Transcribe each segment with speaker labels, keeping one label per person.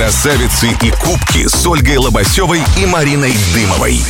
Speaker 1: Красавицы и кубки с Ольгой Лобасевой и Мариной Дымовой.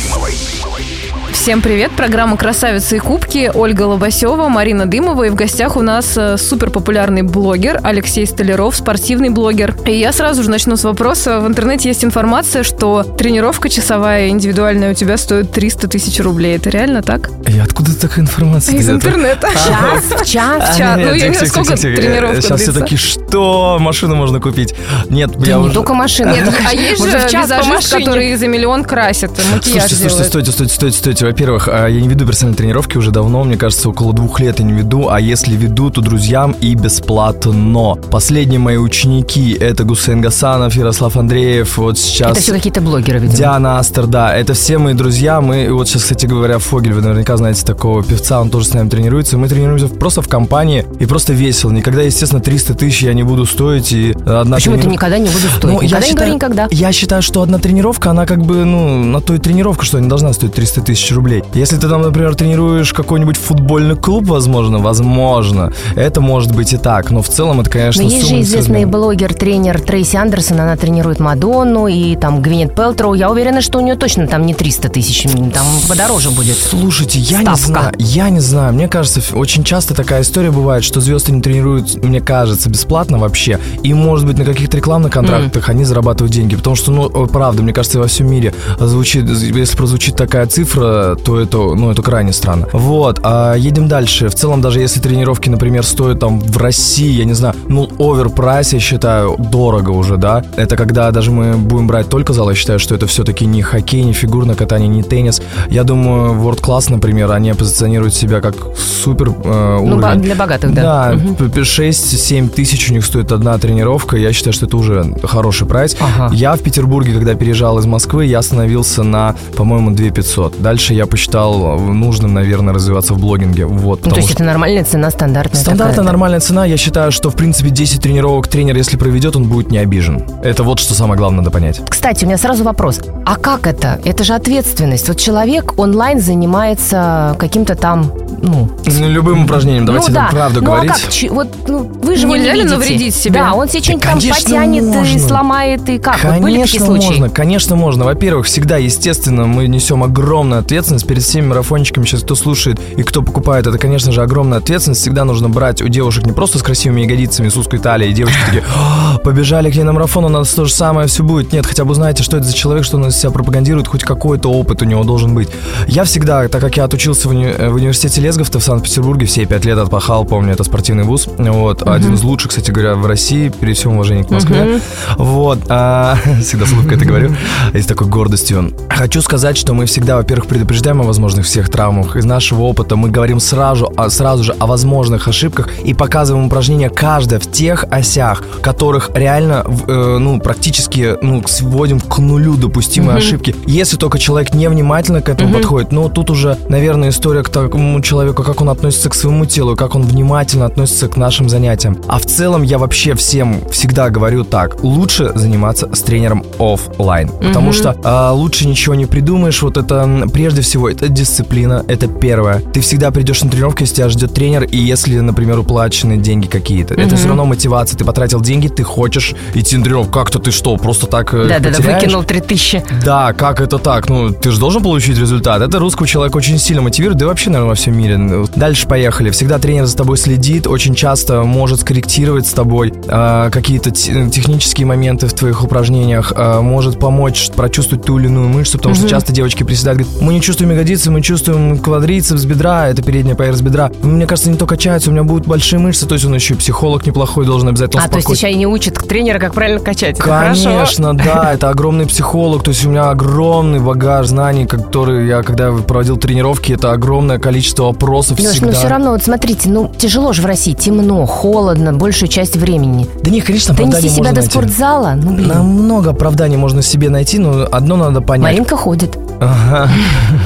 Speaker 2: Всем привет, программа «Красавицы и кубки», Ольга Лобасева, Марина Дымова, и в гостях у нас э, супер популярный блогер Алексей Столяров, спортивный блогер. И я сразу же начну с вопроса. В интернете есть информация, что тренировка часовая индивидуальная у тебя стоит 300 тысяч рублей. Это реально так?
Speaker 3: И откуда такая информация?
Speaker 2: Из интернета.
Speaker 4: Час, час.
Speaker 2: Час. Ну, я не знаю, сколько
Speaker 3: тихо.
Speaker 2: тренировка
Speaker 3: Сейчас все такие, что машину можно купить? Нет, я
Speaker 4: не только машина.
Speaker 2: Нет, а есть же визажист, который за миллион красит, макияж
Speaker 3: Слушайте, слушайте,
Speaker 2: делает.
Speaker 3: стойте, стойте, стойте, стойте. Во-первых, а, я не веду персональные тренировки уже давно, мне кажется, около двух лет я не веду, а если веду, то друзьям и бесплатно. Последние мои ученики — это Гусейн Гасанов, Ярослав Андреев, вот сейчас...
Speaker 4: Это все какие-то блогеры, видимо.
Speaker 3: Диана Астер, да, это все мои друзья. Мы, вот сейчас, кстати говоря, Фогель, вы наверняка знаете такого певца, он тоже с нами тренируется. Мы тренируемся просто в компании и просто весело. Никогда, естественно, 300 тысяч я не буду стоить. И одна
Speaker 4: Почему это
Speaker 3: трени-
Speaker 4: никогда не буду стоить?
Speaker 3: Ну, я
Speaker 4: никогда не
Speaker 3: считаю-
Speaker 4: говори никогда.
Speaker 3: Я считаю, что одна тренировка, она как бы, ну, на то и тренировка, что не должна стоить 300 тысяч рублей. Если ты там, например, тренируешь какой-нибудь футбольный клуб, возможно, возможно, это может быть и так. Но в целом это, конечно,
Speaker 4: Но есть же известный блогер, тренер Трейси Андерсон, она тренирует Мадонну и там Гвинет Пелтроу. Я уверена, что у нее точно там не 300 тысяч, там подороже будет.
Speaker 3: Слушайте, я не
Speaker 4: Ставка.
Speaker 3: знаю, я не знаю. Мне кажется, очень часто такая история бывает, что звезды не тренируют, мне кажется, бесплатно вообще. И, может быть, на каких-то рекламных контрактах они зарабатывают деньги. Потому что, ну, о, правда, мне кажется, во всем мире звучит, если прозвучит такая цифра, то это, ну, это крайне странно. Вот, а едем дальше. В целом, даже если тренировки, например, стоят там в России, я не знаю, ну, overprice, я считаю, дорого уже, да. Это когда даже мы будем брать только зал, я считаю, что это все-таки не хоккей, не фигурное катание, не теннис. Я думаю, World Class, например, они позиционируют себя как супер э,
Speaker 4: Ну,
Speaker 3: уровень.
Speaker 4: для богатых, да.
Speaker 3: Да, п- 6-7 тысяч у них стоит одна тренировка. Я считаю, что это уже хороший прайс.
Speaker 4: Ага.
Speaker 3: Я в Петербурге, когда переезжал из Москвы, я остановился на, по-моему, 2500. Дальше я посчитал нужным, наверное, развиваться в блогинге. Вот,
Speaker 4: Ну, то есть
Speaker 3: что
Speaker 4: это нормальная цена, стандартная
Speaker 3: Стандартная
Speaker 4: такая.
Speaker 3: нормальная цена. Я считаю, что, в принципе, 10 тренировок тренер, если проведет, он будет не обижен. Это вот что самое главное надо понять.
Speaker 4: Кстати, у меня сразу вопрос. А как это? Это же ответственность. Вот человек онлайн занимается каким-то там, ну...
Speaker 3: Ну, любым упражнением, давайте
Speaker 4: ну,
Speaker 3: там
Speaker 4: да.
Speaker 3: правду
Speaker 4: ну,
Speaker 3: говорить.
Speaker 4: А как? Вот, ну, вы же его не
Speaker 2: Нельзя ли навредить себе?
Speaker 4: Да, он себе что-нибудь там
Speaker 3: конечно,
Speaker 4: потянет и
Speaker 3: можно.
Speaker 4: сломает, и как? Вот были такие
Speaker 3: Конечно,
Speaker 4: случаи?
Speaker 3: можно, конечно, можно. Во-первых, всегда, естественно, мы несем огромную ответственность перед всеми марафончиками. Сейчас кто слушает и кто покупает, это, конечно же, огромная ответственность. Всегда нужно брать у девушек не просто с красивыми ягодицами, с узкой талией. Девушки такие, «А, побежали к ней на марафон, у нас то же самое все будет. Нет, хотя бы знаете, что это за человек, что он из себя пропагандирует, хоть какой-то опыт у него должен быть. Я всегда, так как я отучился в, уни- в университете Лесговта в Санкт-Петербурге, все пять лет отпахал, помню, это спортивный вуз. Вот, один из лучших, кстати говоря, в России, при всем уважении к Москве. Вот, а, всегда с улыбкой это говорю, и с такой гордостью. Хочу сказать, что мы всегда, во-первых, предупреждаем о возможных всех травмах. Из нашего опыта мы говорим сразу, а, сразу же о возможных ошибках и показываем упражнения каждое в тех осях, которых реально, э, ну, практически, ну, сводим к нулю допустимые ошибки. Если только человек невнимательно к этому подходит, но тут уже, наверное, история к такому человеку, как он относится к своему телу, как он внимательно относится к нашим занятиям. А в целом я вообще всем всегда говорю так, лучше заниматься с тренером оффлайн, потому что а, лучше ничего не придумаешь. Вот это прежде всего это дисциплина, это первое. Ты всегда придешь на тренировку, если тебя ждет тренер, и если, например, уплачены деньги какие-то, это все равно мотивация. Ты потратил деньги, ты хочешь идти на тренировку. Как-то ты что, просто так э,
Speaker 4: Да-да-да,
Speaker 3: потеряешь?
Speaker 4: выкинул 3000.
Speaker 3: Да, как это так? Ну, ты же должен получить результат. Это русского человека очень сильно мотивирует, да и вообще, наверное, во всем мире. Ну, Дальше поехали. Всегда тренер за тобой следит, очень часто может скорректировать с тобой э, какие-то те- технические моменты в твоих упражнениях, э, может помочь прочувствовать ту или иную мышцу, потому что часто девочки приседают, говорят, мы не чувствуем ягодицы, мы чувствуем квадрицепс бедра, это передняя поверхность бедра. Мне кажется, не то качаются, у меня будут большие мышцы, то есть он еще и психолог неплохой должен обязательно
Speaker 4: А, то есть
Speaker 3: успокоить.
Speaker 4: тебя и не учат тренера, как правильно качать. Это.
Speaker 3: Конечно, да, это огромный психолог, то есть у меня огромный багаж знаний, который я, когда проводил тренировки, это огромное количество вопросов
Speaker 4: Леш,
Speaker 3: всегда.
Speaker 4: ну все равно, вот смотрите, ну тяжело же в России, темно, холодно, большую часть времени.
Speaker 3: Да нет, конечно,
Speaker 4: Донести
Speaker 3: оправдание
Speaker 4: себя
Speaker 3: можно
Speaker 4: до
Speaker 3: найти.
Speaker 4: спортзала, ну блин.
Speaker 3: Намного оправданий можно себе найти, но одно надо понять.
Speaker 4: Маринка ходит.
Speaker 3: Ага.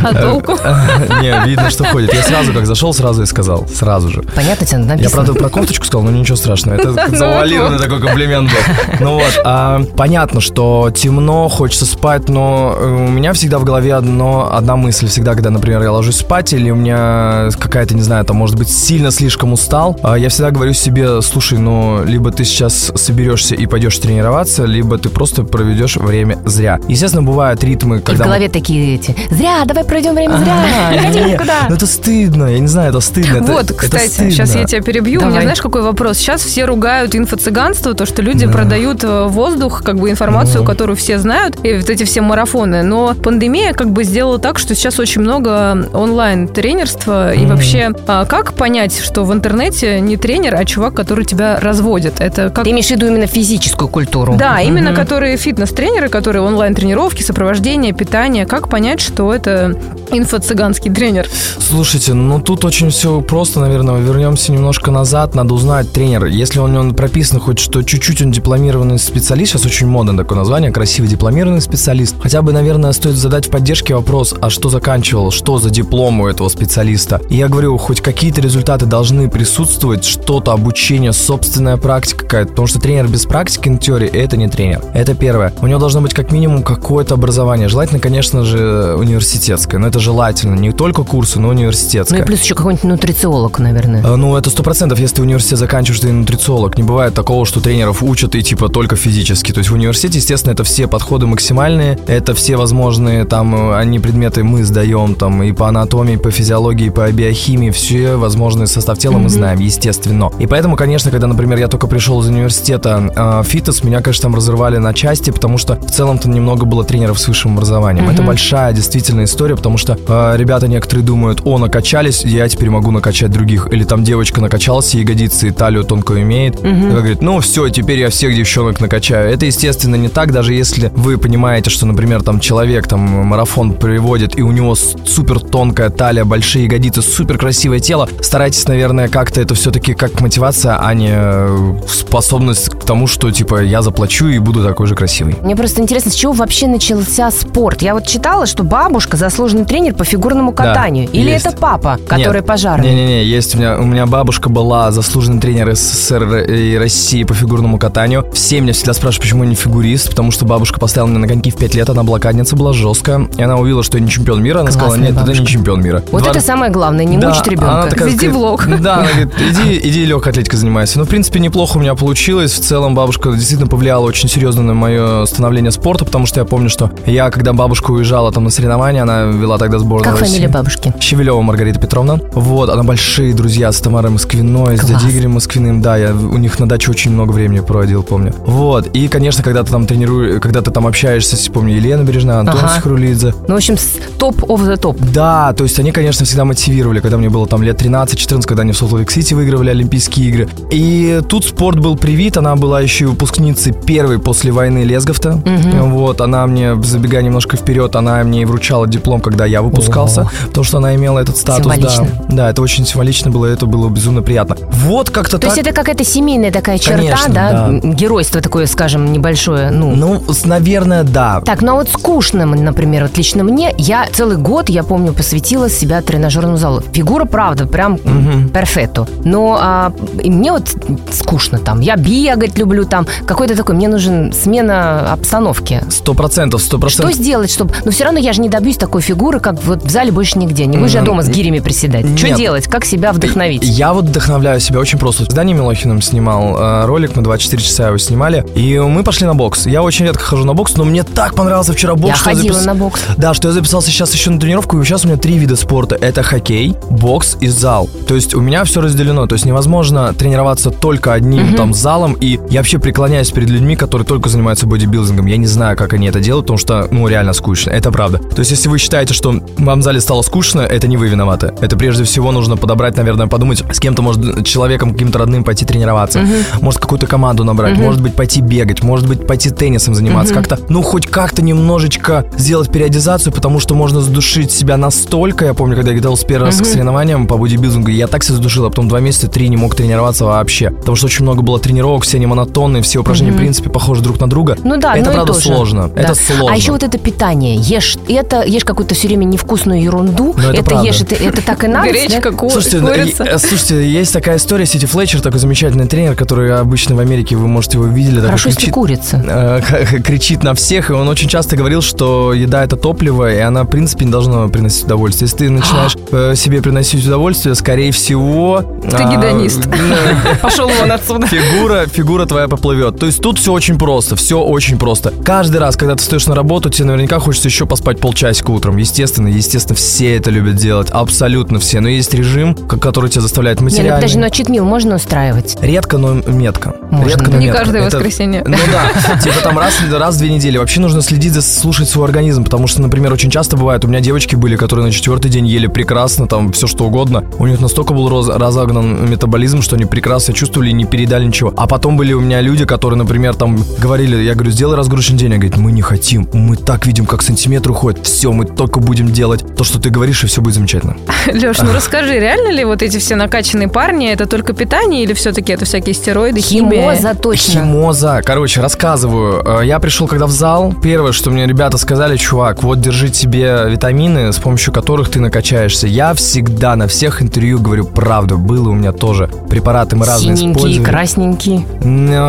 Speaker 2: А толку?
Speaker 3: Не, видно, что ходит. Я сразу как зашел, сразу и сказал. Сразу же.
Speaker 4: Понятно тебе
Speaker 3: Я,
Speaker 4: написано?
Speaker 3: правда, про кофточку сказал, но ничего страшного. Это завуалированный такой комплимент был. Ну вот, а, понятно, что темно, хочется спать, но э, у меня всегда в голове одно, одна мысль. Всегда, когда, например, я ложусь спать, или у меня какая-то, не знаю, там, может быть, сильно слишком устал, а, я всегда говорю себе, слушай, ну, либо ты сейчас соберешься и пойдешь тренироваться, либо ты просто проведешь время зря. Естественно, бывают ритмы,
Speaker 4: И в
Speaker 3: когда... мы-
Speaker 4: голове такие эти. Зря, давай пройдем время зря.
Speaker 3: А,
Speaker 4: Не ходи
Speaker 3: не,
Speaker 4: никуда.
Speaker 3: Ну это стыдно, я не знаю, это стыдно.
Speaker 2: Вот, кстати, сейчас я тебя перебью. У меня, знаешь, какой вопрос? Сейчас все ругают инфо-цыганство, то, что люди продают э, воздух, как бы информацию, которую все знают, и вот эти все марафоны. Но пандемия как бы сделала так, что сейчас очень много онлайн-тренерства. И вообще, а как понять, что в интернете не тренер, а чувак, который тебя разводит? Это как
Speaker 4: Ты имеешь в виду именно физическую культуру?
Speaker 2: Да, именно которые фитнес-тренеры, которые онлайн-тренировки, сопровождение, питание. Как понять, что это инфо-цыганский тренер?
Speaker 3: Слушайте, ну тут очень все просто, наверное. Вернемся немножко назад. Надо узнать тренера. Если он, он прописан хоть что чуть-чуть он дипломированный специалист, сейчас очень модно такое название, красивый дипломированный специалист. Хотя бы, наверное, стоит задать в поддержке вопрос, а что заканчивал, что за диплом у этого специалиста. И я говорю, хоть какие-то результаты должны присутствовать, что-то, обучение, собственная практика какая-то. Потому что тренер без практики на теории это не тренер. Это первое. У него должно быть как минимум какое-то образование. Желательно, конечно же, университетское. Но это желательно. Не только курсы, но
Speaker 4: Ну
Speaker 3: университетское.
Speaker 4: и плюс еще какой-нибудь нутрициолог, наверное.
Speaker 3: А, Ну, это сто процентов, если ты университет заканчиваешь, ты нутрициолог. Не бывает такого, что тренеров учат и типа только физически. То есть в университете, естественно, это все подходы максимальные, это все возможные там, э, они предметы мы сдаем там и по анатомии, и по физиологии, и по биохимии, все возможные состав тела мы знаем, естественно. И поэтому, конечно, когда, например, я только пришел из университета э, фитнес, меня, конечно, там разрывали на части, потому что в целом-то немного было тренеров с высшим образованием. Это большая действительно история, потому что э, ребята некоторые думают, о, накачались, я теперь могу накачать других. Или там девочка накачалась, ягодицы и талию тонкую имеет. И говорит, ну все, теперь я всех девчонок накачаю. Это, естественно, не так, даже если вы понимаете, что, например, там человек там марафон приводит, и у него супер тонкая талия, большие ягодицы, супер красивое тело. Старайтесь, наверное, как-то это все-таки как мотивация, а не э, способность к тому, что типа я заплачу и буду такой же красивый.
Speaker 4: Мне просто интересно, с чего вообще начался спорт? Я вот читала, что бабушка заслуженный тренер по фигурному катанию. Или
Speaker 3: есть.
Speaker 4: это папа, который
Speaker 3: Нет.
Speaker 4: пожарный?
Speaker 3: Не-не-не, есть у меня, у меня бабушка была заслуженный тренер СССР и России по фигурному катанию. Все меня всегда спрашивают, почему я не фигурист, потому что бабушка поставила меня на коньки в 5 лет, она блокадница была жесткая, и она увидела, что я не чемпион мира, она сказала,
Speaker 4: Классная
Speaker 3: нет, ты не
Speaker 4: бабушка.
Speaker 3: чемпион мира.
Speaker 4: Вот
Speaker 3: Два-
Speaker 4: это самое главное, не
Speaker 3: Да,
Speaker 4: мучить
Speaker 3: она
Speaker 4: ребенка.
Speaker 3: такая
Speaker 2: Веди влог.
Speaker 3: Да, она говорит, иди, иди легкой атлетикой занимайся. Ну, в принципе, неплохо у меня получилось. В целом, бабушка действительно повлияла очень серьезно на мое становление спорта, потому что я помню, что я, когда бабушка уезжала там на соревнования, она вела тогда сборную
Speaker 4: Как
Speaker 3: России.
Speaker 4: фамилия бабушки?
Speaker 3: Щевелева Маргарита Петровна. Вот, она большие друзья с Тамарой Москвиной, с
Speaker 4: Класс.
Speaker 3: дядей Игорем Москвиным. Да, я у них на даче очень много времени проводил, помню. Вот, и, конечно, когда ты там тренируешь, когда ты там общаешься, с, помню, Елена Бережная, Антон
Speaker 4: Ага.
Speaker 3: Сихрулидзе.
Speaker 4: Ну, в общем, топ of the топ.
Speaker 3: Да, то есть они, конечно, всегда мотивировали, когда мне было там лет 13-14, когда они в Солт-Лейк-Сити выигрывали Олимпийские игры. И тут спорт был привит, она была еще и выпускницей первой после войны Лесговта. Вот, она мне, забегая немножко вперед, она мне и вручала диплом, когда я выпускался,
Speaker 4: Ого.
Speaker 3: потому что она имела этот статус.
Speaker 4: Символично.
Speaker 3: Да, да, это очень символично было, это было безумно приятно. Вот как-то
Speaker 4: То
Speaker 3: так.
Speaker 4: есть это какая-то семейная такая черта,
Speaker 3: Конечно,
Speaker 4: да?
Speaker 3: да.
Speaker 4: Геройство такое, скажем, небольшое. Ну,
Speaker 3: Ну, наверное, да.
Speaker 4: Так, ну а вот скучно, например, вот лично мне, я целый год, я помню, посвятила себя тренажерному залу. Фигура, правда, прям перфетто. Но а, и мне вот скучно там. Я бегать люблю там. Какой-то такой, мне нужен смена обстановки.
Speaker 3: Сто процентов, сто
Speaker 4: Что
Speaker 3: процентов.
Speaker 4: сделать, чтобы... Но все равно я же не добьюсь такой фигуры, как вот в зале больше нигде. Не будешь я дома с гирями приседать. Что
Speaker 3: Нет.
Speaker 4: делать? Как себя вдохновить?
Speaker 3: Я вот вдохновляю себя очень просто. С Даней Милохиным снимал э, ролик, мы 24 часа его снимали, и мы пошли на бокс. Я очень редко хожу на бокс, но мне так понравился вчера бокс,
Speaker 4: Я
Speaker 3: что
Speaker 4: ходила
Speaker 3: запис-
Speaker 4: на бокс.
Speaker 3: Да, что я записался сейчас еще на тренировку, и сейчас у меня три вида спорта. Это хоккей, бокс и зал. То есть у меня все разделено. То есть невозможно тренироваться только одним там залом, и я вообще преклоняюсь перед людьми, которые только занимаются бодибилдингом. Я не знаю, как они это делают, потому что, ну, реально скучно. Это правда. То есть если вы считаете, что вам в зале стало скучно, это не вы виноваты. Это прежде всего нужно подобрать, наверное, подумать, с кем-то, может, человеком каким-то родным пойти тренироваться. Может, какую-то команду набрать, может быть, пойти бегать, может быть, пойти теннисом заниматься. Как-то, ну, хоть как-то немножечко сделать периодизацию, потому что можно задушить себя настолько. Я помню, когда я готовился первый раз к соревнованиям по бодибилдингу, я так себя задушил, а потом два месяца, три не мог тренироваться вообще. Потому что очень много было тренировок, все они монотонные, все упражнения, в принципе, похожи друг на друга.
Speaker 4: Ну да,
Speaker 3: это
Speaker 4: ну
Speaker 3: правда сложно. Это сложно.
Speaker 4: А еще вот это питание. Ешь это, ешь какую-то все время невкусную ерунду.
Speaker 3: Ну, это
Speaker 4: ешь, это, так и надо.
Speaker 2: Гречка,
Speaker 3: Слушайте,
Speaker 2: курица.
Speaker 3: э, слушайте, есть такая история, Сити Флетчер, такой замечательный тренер, который обычно в Америке, вы, может, его видели.
Speaker 4: Хорошо, если курица.
Speaker 3: э, кричит на всех, и он очень часто говорил, что еда это топливо, и она, в принципе, не должна приносить удовольствие. Если ты начинаешь э, себе приносить удовольствие, скорее всего...
Speaker 2: Ты
Speaker 3: а,
Speaker 2: гедонист. Пошел вон отсюда.
Speaker 3: Фигура, фигура твоя поплывет. То есть тут все очень просто, все очень просто. Каждый раз, когда ты встаешь на работу, тебе наверняка хочется еще поспать полчасика утром. Естественно, естественно, все это любят делать, абсолютно все. Но есть режим, который тебя заставляет
Speaker 4: ну
Speaker 3: материально.
Speaker 4: подожди, но читмил можно устраивать?
Speaker 3: Редко, но метко.
Speaker 4: Можно.
Speaker 3: Редко, но
Speaker 2: Не
Speaker 3: метко.
Speaker 2: каждое
Speaker 3: Это-
Speaker 2: воскресенье.
Speaker 3: Ну да, типа там раз, раз в две недели. Вообще нужно следить за слушать свой организм, потому что, например, очень часто бывает, у меня девочки были, которые на четвертый день ели прекрасно, там все что угодно. У них настолько был роз- разогнан метаболизм, что они прекрасно чувствовали и не передали ничего. А потом были у меня люди, которые, например, там говорили, я говорю, сделай разгрузочный день. Они говорят, мы не хотим, мы так видим, как сантиметр уходит. Все, мы только будем делать то, что ты говоришь, и все будет замечательно.
Speaker 2: Леш, ну расскажи, реально ли вот эти все накачанные парни, это только питание или все-таки это всякие стероиды, химия?
Speaker 4: Химоза точно.
Speaker 3: Химоза. Короче, рассказываю. Э, Я пришел когда в зал. Первое, что мне ребята сказали, чувак, вот держи тебе витамины, с помощью которых ты накачаешься. Я всегда на всех интервью говорю правду. Было у меня тоже. Препараты мы разные
Speaker 4: Синенькие,
Speaker 3: использовали.
Speaker 4: красненькие.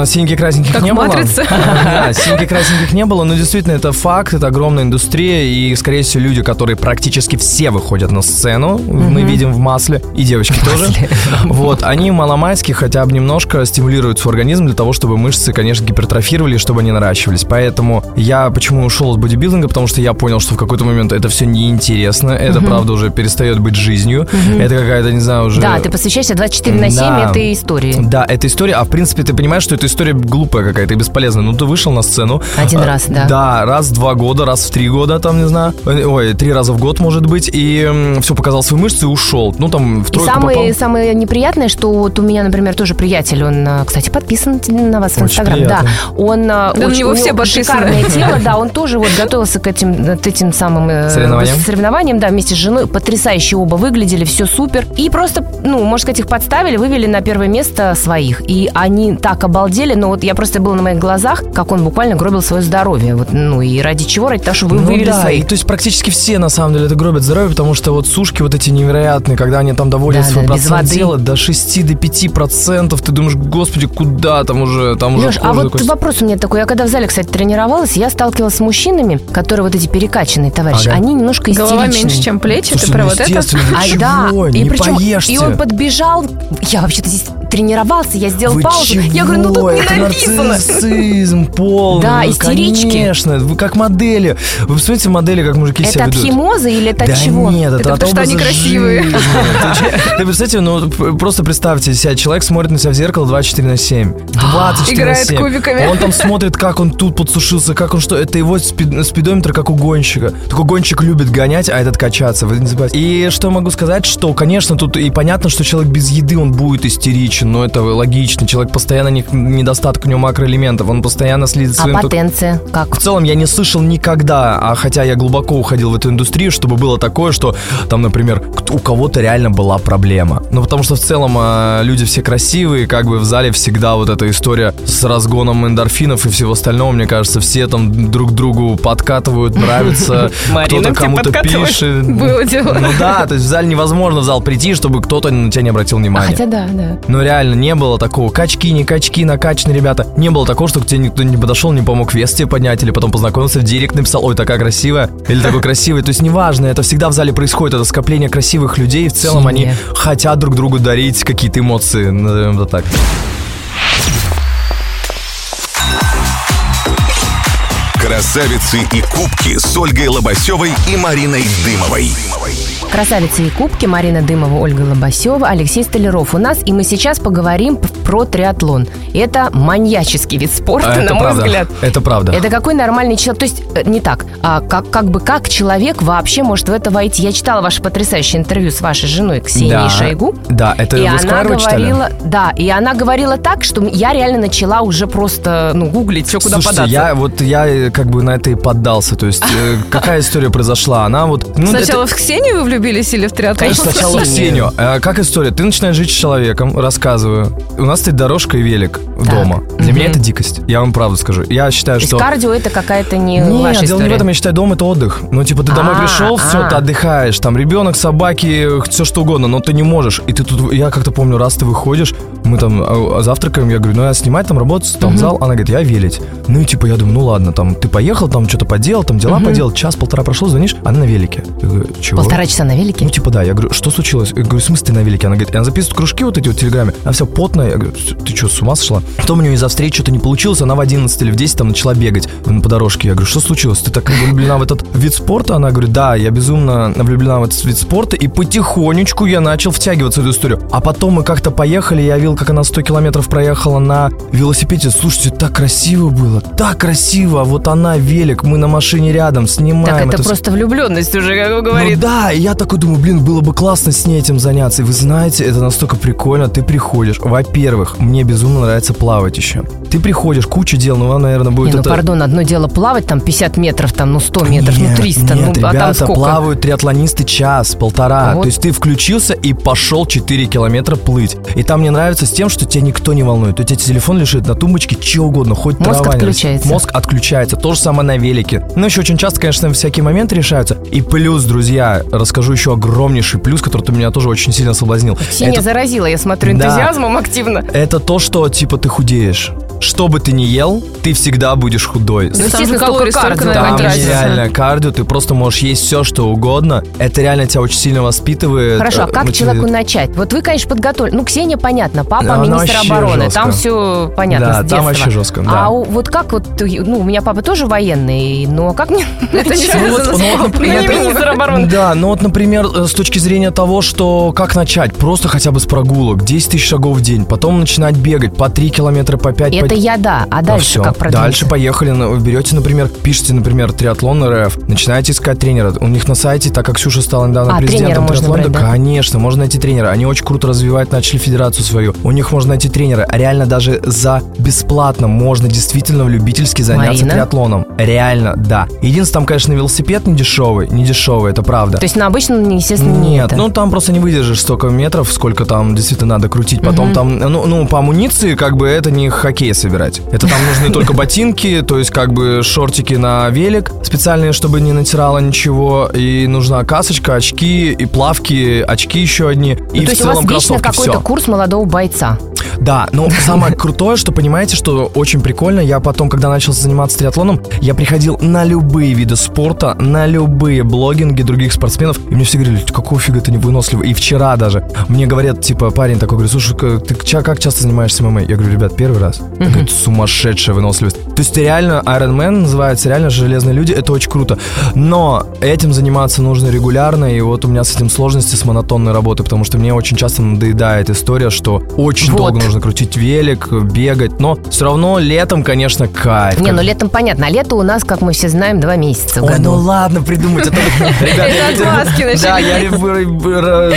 Speaker 3: Синеньких красненьких
Speaker 2: Как
Speaker 3: не
Speaker 2: в
Speaker 3: было. Синеньких красненьких не было, но действительно это факт, это огромная индустрия, и, скорее всего, люди, которые практически все выходят на сцену, мы видим в масле, и девочки тоже, вот, они маломайски хотя бы немножко стимулируют свой организм для того, чтобы мышцы, конечно, гипертрофировали, чтобы они наращивались. Поэтому я почему ушел из бодибилдинга, потому что я понял, что в какой-то момент это все неинтересно, это, правда, уже перестает быть жизнью, это какая-то, не знаю, уже...
Speaker 4: Да, ты посвящаешься 24 на 7
Speaker 3: Да.
Speaker 4: этой истории.
Speaker 3: Да, это история, а в принципе ты понимаешь, что эта история глупая какая-то и бесполезная. Ну ты вышел на сцену.
Speaker 4: Один
Speaker 3: а,
Speaker 4: раз, да.
Speaker 3: Да, раз в два года, раз в три года, там, не знаю. Э, Ой, три раза в год, может быть. И все, показал свои мышцы и ушел. Ну там в
Speaker 4: И
Speaker 3: тройку
Speaker 4: самое,
Speaker 3: попал.
Speaker 4: самое неприятное, что вот у меня, например, тоже приятель, он, а, кстати, подписан на вас в Инстаграм, да. Он а,
Speaker 2: Да
Speaker 4: очень-
Speaker 2: него
Speaker 4: у
Speaker 2: все подписаны.
Speaker 4: шикарное тело, да, он тоже вот готовился к этим, к этим самым э,
Speaker 3: Соревнованиям?
Speaker 4: соревнованиям, да, вместе с женой, потрясающе оба выглядели, все супер. И просто, ну, можно сказать, их подставили, вывели на первое место своих. И они так обалдели, но вот я просто была на моих глазах, как он буквально гробил свое здоровье. Вот, ну, и ради чего? Ради того, чтобы вы
Speaker 3: Ну
Speaker 4: вывели
Speaker 3: да, и
Speaker 4: своих.
Speaker 3: то есть практически все на самом деле это гробят здоровье, потому что вот сушки вот эти невероятные, когда они там доводят
Speaker 4: Да,
Speaker 3: свой
Speaker 4: да,
Speaker 3: процент
Speaker 4: воды.
Speaker 3: тела до 6 до 5 процентов, ты думаешь, господи, куда там уже, там уже
Speaker 4: Леш, а
Speaker 3: кожа
Speaker 4: вот
Speaker 3: такой-
Speaker 4: вопрос у меня такой. Я когда в зале, кстати, тренировалась, я сталкивалась с мужчинами, которые вот эти перекачанные товарищи,
Speaker 3: Ага.
Speaker 4: они немножко
Speaker 2: Голова
Speaker 4: истеричные.
Speaker 2: меньше, чем плечи,
Speaker 3: Слушай,
Speaker 2: ты про
Speaker 3: ну,
Speaker 2: вот это?
Speaker 3: Естественно, вы
Speaker 4: А,
Speaker 3: чего?
Speaker 4: да,
Speaker 3: не
Speaker 4: и причем,
Speaker 3: поешьте.
Speaker 4: и он подбежал, я вообще-то здесь тренировался, я сделал
Speaker 3: Вы
Speaker 4: паузу.
Speaker 3: чего?
Speaker 4: Я говорю, ну тут не
Speaker 3: Это
Speaker 4: написано.
Speaker 3: нарциссизм полный.
Speaker 4: Да,
Speaker 3: ну,
Speaker 4: истерички.
Speaker 3: Конечно, вы как модели. Вы посмотрите модели, как мужики себя
Speaker 4: Это от
Speaker 3: ведут.
Speaker 4: химозы или это
Speaker 3: да
Speaker 4: от чего?
Speaker 3: нет, это,
Speaker 2: Это
Speaker 3: от
Speaker 2: потому что они красивые.
Speaker 3: жизни. Ты, представьте, ну просто представьте себя, человек смотрит на себя в зеркало 24 на 7. 24
Speaker 2: Играет
Speaker 3: на 7.
Speaker 2: кубиками.
Speaker 3: Он там смотрит, как он тут подсушился, как он что. Это его спид- спидометр, как у гонщика. Такой гонщик любит гонять, а этот качаться. Вы не забывайте. И что могу сказать, что, конечно, тут и понятно, что человек без еды, он будет истеричен, но это логично. Человек постоянно не, недостаток у него макроэлементов, он постоянно следит за
Speaker 4: А
Speaker 3: своим...
Speaker 4: потенция как?
Speaker 3: В целом я не слышал никогда, а хотя я глубоко уходил в эту индустрию, чтобы было такое, что там, например, у кого-то реально была проблема. Ну, потому что в целом э, люди все красивые, как бы в зале всегда вот эта история с разгоном эндорфинов и всего остального, мне кажется, все там друг другу подкатывают, нравится, кто-то кому-то пишет.
Speaker 2: Было дело.
Speaker 3: Ну да, то есть в зале невозможно в зал прийти, чтобы кто-то на тебя не обратил
Speaker 4: А
Speaker 3: внимания.
Speaker 4: хотя да, да.
Speaker 3: Но реально не было такого. Качки, не качки, накачанные ребята. Не было такого, что к тебе никто не подошел, не помог вес тебе поднять, или потом познакомился в директ, написал, ой, такая красивая, или такой красивый. То есть неважно, это всегда в зале происходит, это скопление красивых людей, и в целом они хотят друг другу дарить какие-то эмоции, назовем это так.
Speaker 1: Красавицы и кубки с Ольгой Лобасевой и Мариной Дымовой.
Speaker 4: Красавицы и кубки Марина Дымова, Ольга Лобасева, Алексей Столяров у нас. И мы сейчас поговорим про триатлон. Это маньяческий вид спорта,
Speaker 3: А
Speaker 4: на мой
Speaker 3: правда.
Speaker 4: взгляд.
Speaker 3: Это правда.
Speaker 4: Это какой нормальный человек, то есть э, не так, а как, как бы как человек вообще может в это войти? Я читала ваше потрясающее интервью с вашей женой Ксенией
Speaker 3: Да.
Speaker 4: Шойгу.
Speaker 3: Да, это
Speaker 4: и
Speaker 3: вы
Speaker 4: она
Speaker 3: Сквайрова читали?
Speaker 4: говорила, да, и она говорила так, что я реально начала уже просто, ну, гуглить, все куда
Speaker 3: Слушайте,
Speaker 4: податься.
Speaker 3: я вот я как бы на это и поддался. То есть э, какая история произошла? Она вот ну, это-
Speaker 2: Сначала в Ксению вы влюбились или в триатлон?
Speaker 4: Конечно,
Speaker 3: Сначала
Speaker 4: Ксению.
Speaker 3: Ксению. А как история? Ты начинаешь жить с человеком, рассказываю. У нас стоит дорожка и велик
Speaker 4: Так.
Speaker 3: дома. Для меня это дикость. Я вам правду скажу. Я считаю,
Speaker 4: То есть
Speaker 3: что...
Speaker 4: кардио это какая-то не
Speaker 3: Нет,
Speaker 4: ваша
Speaker 3: дело не в
Speaker 4: история.
Speaker 3: этом, я считаю, дом это отдых. Ну, типа, ты домой
Speaker 4: А,
Speaker 3: пришел, все,
Speaker 4: а.
Speaker 3: ты отдыхаешь, там ребенок, собаки, все что угодно, но ты не можешь. И ты тут, я как-то помню, раз ты выходишь, мы там а, завтракаем, я говорю, ну я снимать там работать, там зал, она говорит, я велить. Ну и типа, я думаю, ну ладно, там ты поехал, там что-то поделал, там дела поделал, час-полтора прошло, звонишь, она на велике. Я говорю, чего?
Speaker 4: Полтора часа на велике?
Speaker 3: Ну, типа, да. Я говорю, что случилось? Я говорю, в смысле ты на велике? Она говорит, она записывает кружки вот эти вот в Телеграме. Она вся потная. Я говорю, ты что, с ума сошла? Потом у нее из-за встречи что-то не получилось. Она в 11 или в 10 там начала бегать м, по дорожке. Я говорю, что случилось? Ты так влюблена в этот вид спорта? Она говорит, да, я безумно влюблена в этот вид спорта. И потихонечку я начал втягиваться в эту историю. А потом мы как-то поехали, я видел, как она 100 километров проехала на велосипеде. Слушайте, так красиво было, так красиво. Вот она велик, мы на машине рядом снимаем.
Speaker 4: Так это
Speaker 3: это
Speaker 4: просто влюбленность уже, как
Speaker 3: Ну
Speaker 4: говорит.
Speaker 3: да, и я такой думаю, блин, было бы классно с ней этим заняться. И вы знаете, это настолько прикольно. Ты приходишь. Во-первых, мне безумно нравится плавать еще. Ты приходишь, куча дел, ну, наверное, будет
Speaker 4: Не, ну,
Speaker 3: это...
Speaker 4: пардон, одно дело плавать, там 50 метров, там, ну, 100 метров, ну,
Speaker 3: Нет,
Speaker 4: 300,
Speaker 3: нет,
Speaker 4: ну, а
Speaker 3: ребята
Speaker 4: там сколько?
Speaker 3: плавают триатлонисты час, полтора.
Speaker 4: Вот.
Speaker 3: То есть ты включился и пошел 4 километра плыть. И там мне нравится с тем, что тебя никто не волнует. У тебя телефон лежит на тумбочке, чего угодно, хоть
Speaker 4: Мозг
Speaker 3: трава
Speaker 4: отключается.
Speaker 3: Мозг отключается. То же самое на велике. Ну, еще очень часто, конечно, всякие моменты решаются. И плюс, друзья, расскажу еще огромнейший плюс, который ты меня тоже очень сильно соблазнил.
Speaker 4: Ксения
Speaker 3: Это-
Speaker 4: заразила, я смотрю,
Speaker 3: Да.
Speaker 4: энтузиазмом активно.
Speaker 3: это то, что, типа, ты худеешь. Что бы ты ни ел, ты всегда будешь худой.
Speaker 2: Ну, там же калорий
Speaker 4: столько
Speaker 3: Там нереально кардио, ты просто можешь есть все, что угодно. Это реально тебя очень сильно воспитывает.
Speaker 4: Хорошо, а
Speaker 3: э,
Speaker 4: как
Speaker 3: мотивирует.
Speaker 4: человеку начать? Вот вы, конечно, подготовили. Ну, Ксения, понятно, папа,
Speaker 3: Да, она
Speaker 4: министр обороны.
Speaker 3: жестко.
Speaker 4: Там все понятно
Speaker 3: Да,
Speaker 4: с
Speaker 3: там
Speaker 4: детства.
Speaker 3: вообще жестко, да.
Speaker 4: А у- вот как вот, ну, у меня папа тоже военный, но как мне
Speaker 2: Это не
Speaker 3: ну,
Speaker 4: Ну, министр обороны.
Speaker 3: Да, ну вот, например, э, с точки зрения того, что как начать, просто хотя бы с прогулок, 10 тысяч шагов в день, потом начинать бегать по 3 километра, по 5,
Speaker 4: Это я да, а дальше
Speaker 3: всё.
Speaker 4: как продвинуться?
Speaker 3: Дальше поехали, ну, вы берете, например, пишите, например, триатлон РФ, начинаете искать тренера. У них на сайте, так как Ксюша стала недавно
Speaker 4: А,
Speaker 3: президентом триатлона,
Speaker 4: брать,
Speaker 3: да, конечно, можно найти тренера. Они очень круто развивают, начали федерацию свою. У них можно найти тренера. Реально даже за бесплатно можно действительно в любительски заняться
Speaker 4: Марина?
Speaker 3: триатлоном. Реально, да. Единственное, там, конечно, велосипед не дешевый, не дешевый, это правда.
Speaker 4: То есть на обычном, естественно, не
Speaker 3: Нет,
Speaker 4: это.
Speaker 3: ну там просто не выдержишь столько метров, сколько там действительно надо крутить. Потом там, ну, ну, по амуниции, как бы это не хоккей собирать. Это там нужны только ботинки, то есть как бы шортики на велик специальные, чтобы не натирало ничего. И нужна касочка, очки и плавки, очки еще одни.
Speaker 4: Ну,
Speaker 3: и
Speaker 4: то
Speaker 3: в
Speaker 4: есть у
Speaker 3: целом
Speaker 4: вас вечно
Speaker 3: кроссовки.
Speaker 4: какой-то курс молодого бойца.
Speaker 3: Да, но самое крутое, что понимаете, что очень прикольно, я потом, когда начал заниматься триатлоном, я приходил на любые виды спорта, на любые блогинги других спортсменов, и мне все говорили, какого фига ты не выносливый. И вчера даже мне говорят, типа, парень такой, говорит, слушай, ты как часто занимаешься ММА? Я говорю, ребят, первый раз. Говорит, сумасшедшая выносливость. То есть реально, Iron Man называется, реально железные люди, это очень круто. Но этим заниматься нужно регулярно, и вот у меня с этим сложности с монотонной работой, потому что мне очень часто надоедает история, что очень
Speaker 4: Вот.
Speaker 3: долго нужно крутить велик, бегать, но все равно летом, конечно, кайф.
Speaker 4: Не, ну летом понятно. А лето у нас, как мы все знаем, два месяца
Speaker 3: Ой, ну ладно придумать.
Speaker 2: Наши.
Speaker 3: Да, я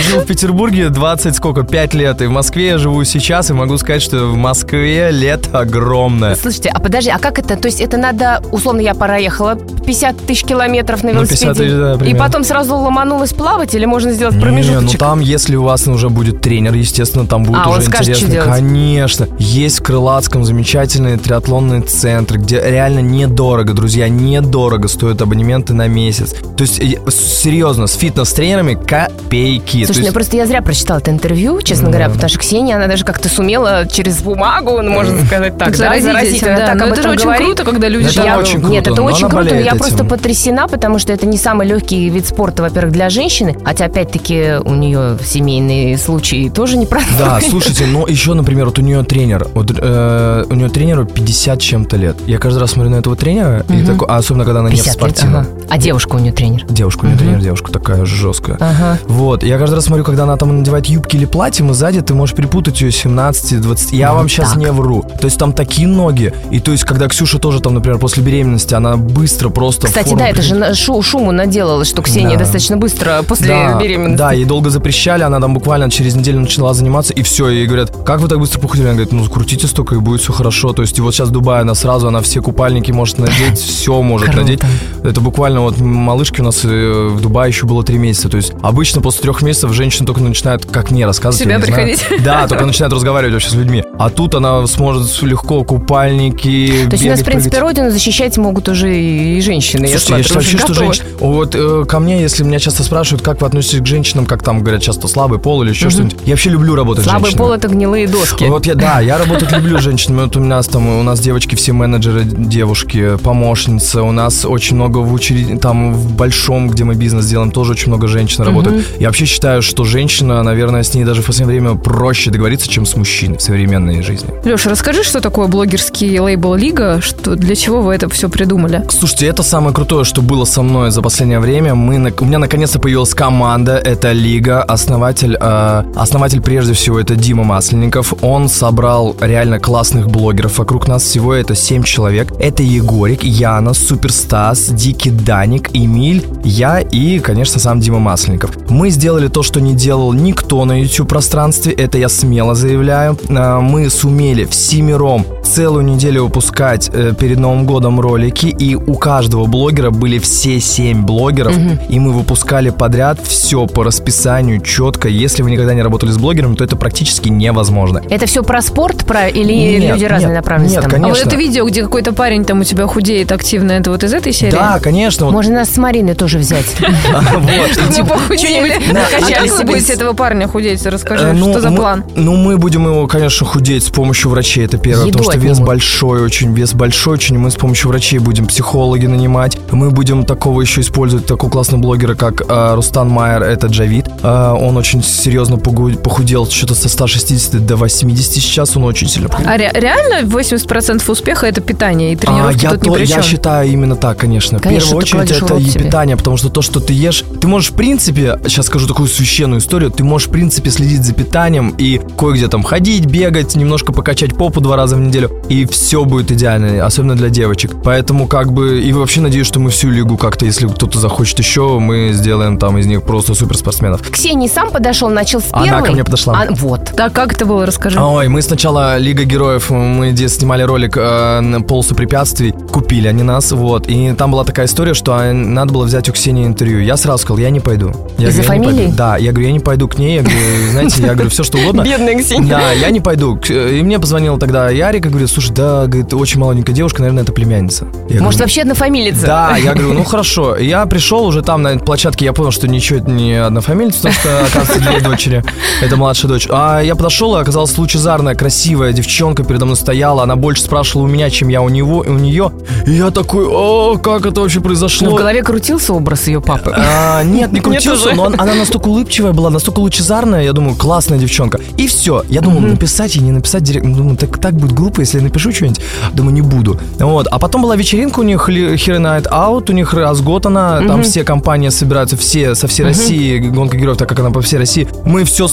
Speaker 3: жил в Петербурге 20, сколько, 5 лет, и в Москве я живу сейчас, и могу сказать, что в Москве лето огромное.
Speaker 4: Слушайте, а подожди, а как это? То есть это надо, условно, я проехала 50 тысяч километров на
Speaker 3: Ну, 50
Speaker 4: велосипеде, и потом сразу ломанулась плавать, или можно сделать
Speaker 3: Не, ну
Speaker 4: промежуточек?
Speaker 3: там, если у вас уже будет тренер, естественно, там будет
Speaker 4: А,
Speaker 3: уже интересно. Конечно. Есть в Крылатском замечательный триатлонный центр, где реально недорого, друзья, недорого стоят абонементы на месяц. То есть, э, серьезно, с фитнес-тренерами копейки.
Speaker 4: Слушай, ну
Speaker 3: есть-
Speaker 4: просто я зря прочитала это интервью, честно говоря, потому что Ксения, она даже как-то сумела через бумагу, ну, можно сказать так, да,
Speaker 2: заразить да.
Speaker 4: так
Speaker 2: Но
Speaker 4: об
Speaker 2: это же очень
Speaker 4: говорит.
Speaker 2: круто, когда люди
Speaker 3: Это
Speaker 2: живут.
Speaker 4: Я-
Speaker 3: очень
Speaker 4: Нет,
Speaker 3: круто,
Speaker 4: это
Speaker 3: но
Speaker 4: очень круто, но я
Speaker 3: этим.
Speaker 4: просто потрясена, потому что это не самый легкий вид спорта, во-первых, для женщины, хотя, опять-таки, у нее семейные случаи тоже непростые.
Speaker 3: Да, слушайте, но еще, например, вот у нее тренер, вот, э, у нее тренеру 50 чем-то лет. Я каждый раз смотрю на этого тренера, и такой, а особенно когда она не в
Speaker 4: 50 лет,
Speaker 3: спортивном.
Speaker 4: ага. А девушка у нее тренер.
Speaker 3: Девушка, у нее тренер, девушка такая жесткая.
Speaker 4: Ага.
Speaker 3: Вот, я каждый раз смотрю, когда она там надевает юбки или платье, и сзади ты можешь перепутать ее 17-20. Я
Speaker 4: Вот
Speaker 3: вам сейчас
Speaker 4: так.
Speaker 3: не вру. То есть там такие ноги. И то есть, когда Ксюша тоже там, например, после беременности, она быстро просто...
Speaker 4: Кстати, да, это же шу- шуму наделала, что Ксения
Speaker 3: Да.
Speaker 4: достаточно быстро после
Speaker 3: да,
Speaker 4: беременности.
Speaker 3: Да, ей долго запрещали, она там буквально через неделю начала заниматься, и все, ей говорят, как вы так быстро похудели? Она говорит, ну, крутите столько, и будет все хорошо. То есть, и вот сейчас Дубай, она сразу, она все купальники может надеть, все может
Speaker 4: Круто.
Speaker 3: надеть. Это буквально вот малышки у нас э, в Дубае еще было три месяца. То есть, обычно после трех месяцев женщина только начинает, как мне рассказывать.
Speaker 2: Себя
Speaker 3: я не знаю.
Speaker 2: приходить.
Speaker 3: Да, только начинает разговаривать вообще с людьми. А тут она сможет легко купальники,
Speaker 4: То есть у нас, в принципе,
Speaker 3: прыгать.
Speaker 4: родину защищать могут уже и женщины.
Speaker 3: Слушайте, я
Speaker 4: смотрю,
Speaker 3: считаю вообще, что женщины... Вот э, ко мне, если меня часто спрашивают, как вы относитесь к женщинам, как там говорят часто слабый пол или еще что-нибудь, я вообще люблю работать с
Speaker 4: Слабый
Speaker 3: женщинами.
Speaker 4: пол – это гнилые доски.
Speaker 3: Вот я, да, я работать люблю женщинами. Вот у нас там, у нас девочки все менеджеры, девушки, помощницы. У нас очень много в учреждении, там в большом, где мы бизнес делаем, тоже очень много женщин работают. Я вообще считаю, что женщина, наверное, с ней даже в последнее время проще договориться, чем с мужчиной в современной жизни.
Speaker 2: Леша, расскажи, что такое блогерский лейбл Лига, что, для чего вы это все придумали?
Speaker 3: Слушайте, это самое крутое, что было со мной за последнее время. Мы, у меня наконец-то появилась команда, это Лига. Основатель, э, основатель прежде всего это Дима Масленников. Он собрал реально классных блогеров. Вокруг нас всего это 7 человек. Это Егорик, Яна, Суперстас, Дикий Даник, Эмиль, я и, конечно, сам Дима Масленников. Мы сделали то, что не делал никто на YouTube пространстве. Это я смело заявляю. Э, Мы сумели всемиром целую неделю выпускать э, перед Новым годом ролики, и у каждого блогера были все семь блогеров, и мы выпускали подряд все по расписанию четко. Если вы никогда не работали с блогером, то это практически невозможно.
Speaker 4: Это все про спорт, про или
Speaker 3: Нет,
Speaker 4: люди разной
Speaker 3: нет,
Speaker 4: направленности?
Speaker 3: нет,
Speaker 4: там?
Speaker 3: конечно.
Speaker 2: А вот это видео, где какой-то парень там у тебя худеет активно, это вот из этой серии?
Speaker 3: Да, конечно. вот-
Speaker 4: Можно нас с Мариной тоже взять.
Speaker 2: мы похудели.
Speaker 3: Да.
Speaker 2: А как вы будете этого парня худеть? Расскажи,
Speaker 3: Э, ну,
Speaker 2: что за план?
Speaker 3: Ну, мы будем его, конечно, худеть с помощью врачей, это первое, потому что вес большой очень, вес большой очень, мы с помощью врачей будем психологи нанимать, мы будем такого еще использовать, такого классного блогера, как э, Рустан Майер, это Джавид, Э, он очень серьезно похудел, что-то со 160 до 80 сейчас, он похудел.
Speaker 2: А ре- реально 80% успеха это питание, и
Speaker 3: А,
Speaker 2: тренировки
Speaker 3: я,
Speaker 2: тут ни
Speaker 3: то-
Speaker 2: при чем.
Speaker 3: я считаю именно так, конечно. В
Speaker 4: Конечно,
Speaker 3: первую
Speaker 4: ты
Speaker 3: очередь
Speaker 4: в
Speaker 3: это и
Speaker 4: себе.
Speaker 3: питание, потому что то, что ты ешь, ты можешь, в принципе, сейчас скажу такую священную историю, ты можешь, в принципе, следить за питанием и кое-где там ходить, бегать, немножко покачать попу два раза в неделю, и все будет идеально, особенно для девочек. Поэтому, как бы, и вообще надеюсь, что мы всю лигу как-то, если кто-то захочет еще, мы сделаем там из них просто суперспортсменов.
Speaker 4: Ксении сам подошел, начал с
Speaker 3: Она
Speaker 4: первой.
Speaker 3: ко мне подошла.
Speaker 4: А, вот.
Speaker 2: Так, как это было, расскажи.
Speaker 3: Ой, мы сначала Лига Героев, мы где снимали ролик э, полосу препятствий, купили они нас, вот, и там была такая история, что э, надо было взять у Ксении интервью. Я сразу сказал, я не пойду. Я
Speaker 4: Из-за фамилии?
Speaker 3: Да, я говорю, я не пойду к ней, я говорю, знаете, я говорю, все что угодно.
Speaker 4: Бедная Ксения.
Speaker 3: Да, я не пойду. К- И мне позвонил тогда Ярик и говорит, слушай, да, говорит, очень молоденькая девушка, наверное, это племянница. Я
Speaker 4: Может,
Speaker 3: говорю,
Speaker 4: вообще однофамилица?
Speaker 3: да, я говорю, ну хорошо. Я пришел уже там на площадке, я понял, что ничего это не однофамильца, потому что, оказывается, две дочери. Это младшая дочь. А я подошел, и оказалась лучезарная, красивая девчонка передо мной стояла. Она больше спрашивала у меня, чем я у него, у нее. И я такой, о, как это вообще
Speaker 4: Ну,
Speaker 3: произошло?
Speaker 4: в голове крутился образ ее папы.
Speaker 3: А, нет, не крутился, но он- она настолько улыбчивая была, настолько лучезарная, я думаю, классная девчонка. И все. Я думал, написать ей, не написать директ. Ну, Думаю, так, так будет глупо, если я напишу что-нибудь. Думаю, не буду. Вот. А потом была вечеринка у них, Here Night Out, у них раз в год она, там все компании собираются, все, со всей России, гонка героев, так как она по всей России. Мы все,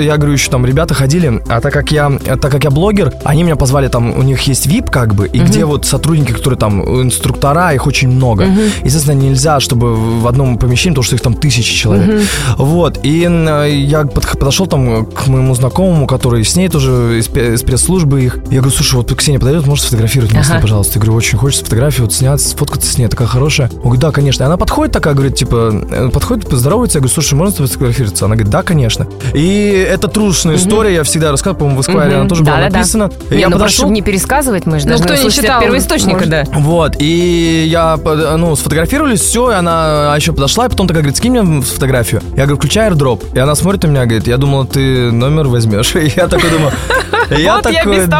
Speaker 3: я говорю, еще там ребята ходили, а так как я, так как я блогер, они меня позвали, там у них есть VIP как бы, и где вот сотрудники, которые там инструктора, их очень много. Естественно, нельзя, чтобы в одном помещении, потому что их там тысячи человек. Вот, и я под- подошел там к моему знакомому, который с ней тоже из, из пресс-службы их. Я говорю, слушай, вот Ксения подойдет, можешь сфотографировать меня с ней,
Speaker 4: Ага.
Speaker 3: пожалуйста. Я говорю, очень хочется фотографию вот снять, сфоткаться с ней, такая хорошая. Он говорит, да, конечно. И она подходит такая, говорит, типа, э, подходит, поздоровается, я говорю, слушай, можно с тобой сфотографироваться? Она говорит, да, конечно. И это трушная история, я всегда рассказываю, по-моему, в Эсквайре она тоже была
Speaker 4: Да-да-да.
Speaker 3: написана.
Speaker 4: Не,
Speaker 3: я
Speaker 4: ну просто,
Speaker 3: подошел,
Speaker 4: чтобы не пересказывать, мы же
Speaker 2: Ну, кто не читал,
Speaker 4: первоисточника,
Speaker 2: может.
Speaker 4: да.
Speaker 3: вот, и я, ну, сфотографировались, все, и она еще подошла, и потом такая говорит, скинь мне фотографию. Я говорю, включай airdrop. И она смотрит на меня, говорит, я думала, ты номер возьмешь. И я такой думаю... Я
Speaker 4: Вот я
Speaker 3: такой, да,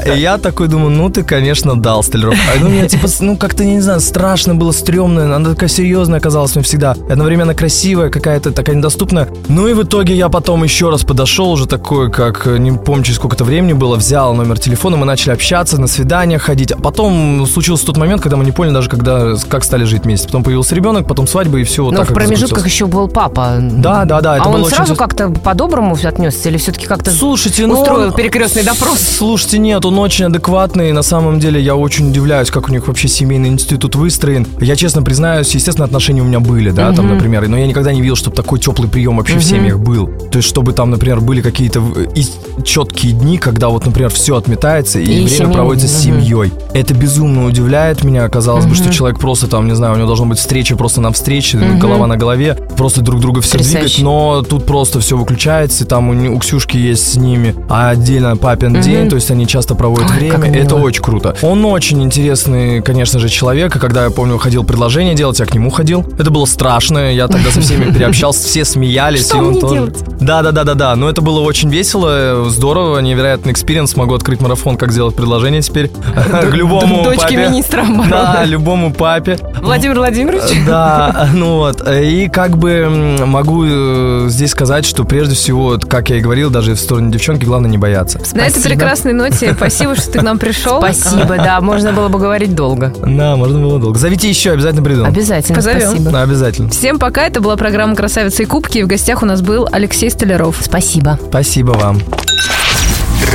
Speaker 4: бестолковый-то.
Speaker 3: и я такой думаю, ну ты, конечно, дал, Столяров. А ну, мне типа, ну как-то, я не знаю, страшно было, стрёмно, она такая серьезная оказалась мне всегда, и одновременно красивая, какая-то такая недоступная. Ну и в итоге я потом еще раз подошел, уже такой, как, не помню, через сколько-то времени было, взял номер телефона, мы начали общаться, на свидания ходить, а потом случился тот момент, когда мы не поняли даже, когда, как стали жить вместе. Потом появился ребенок, потом свадьба и все вот
Speaker 4: Но
Speaker 3: так
Speaker 4: в промежутках еще был папа.
Speaker 3: Да, да, да,
Speaker 4: а он
Speaker 3: очень
Speaker 4: сразу
Speaker 3: интересно.
Speaker 4: как-то по-доброму отнесся или все-таки как-то
Speaker 3: Слушайте, ну...
Speaker 4: устроил перекрестный допрос.
Speaker 3: Слушайте, нет, он очень адекватный. На самом деле я очень удивляюсь, как у них вообще семейный институт выстроен. Я честно признаюсь, естественно, отношения у меня были, да, там, например, но я никогда не видел, чтобы такой теплый прием вообще в семьях был. То есть, чтобы там, например, были какие-то и четкие дни, когда вот, например, все отметается и,
Speaker 4: И
Speaker 3: время
Speaker 4: семейные,
Speaker 3: проводится с семьей. Это безумно удивляет меня. Казалось бы, что человек просто там, не знаю, у него должна быть встреча просто на встрече, голова на голове, просто друг друга все двигать,
Speaker 4: Потрясающе.
Speaker 3: но тут просто все выключается, и там у, у Ксюшки есть с ними, а отдельно папин день, то есть они часто проводят
Speaker 4: Ой,
Speaker 3: время, это очень круто. Он очень интересный, конечно же, человек, и когда я помню, ходил предложение делать, я к нему ходил. Это было страшно, я тогда со всеми переобщался, все смеялись,
Speaker 4: Что
Speaker 3: и он
Speaker 4: мне делать?
Speaker 3: Да, да, да, да, да. Но это было очень весело, здорово, невероятный experience. Могу открыть марафон, как сделать предложение теперь к любому
Speaker 4: Дочке министра обороны.
Speaker 3: Да, любому папе.
Speaker 4: Владимир Владимирович.
Speaker 3: Да, ну вот. И как бы могу э, здесь сказать, что прежде всего, как я и говорил, даже в сторону девчонки, главное не бояться.
Speaker 2: На этой прекрасной ноте спасибо, что ты к нам пришел.
Speaker 4: Спасибо, да, можно было бы говорить долго.
Speaker 3: Да, можно было долго. Зовите еще, обязательно приду.
Speaker 4: Обязательно, спасибо.
Speaker 3: Обязательно.
Speaker 2: Всем пока, это была программа «Красавица и кубки», и в гостях у нас был Алексей Столяров.
Speaker 4: Спасибо.
Speaker 3: Спасибо вам.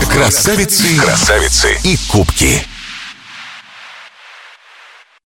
Speaker 1: Красавицы, красавицы и кубки.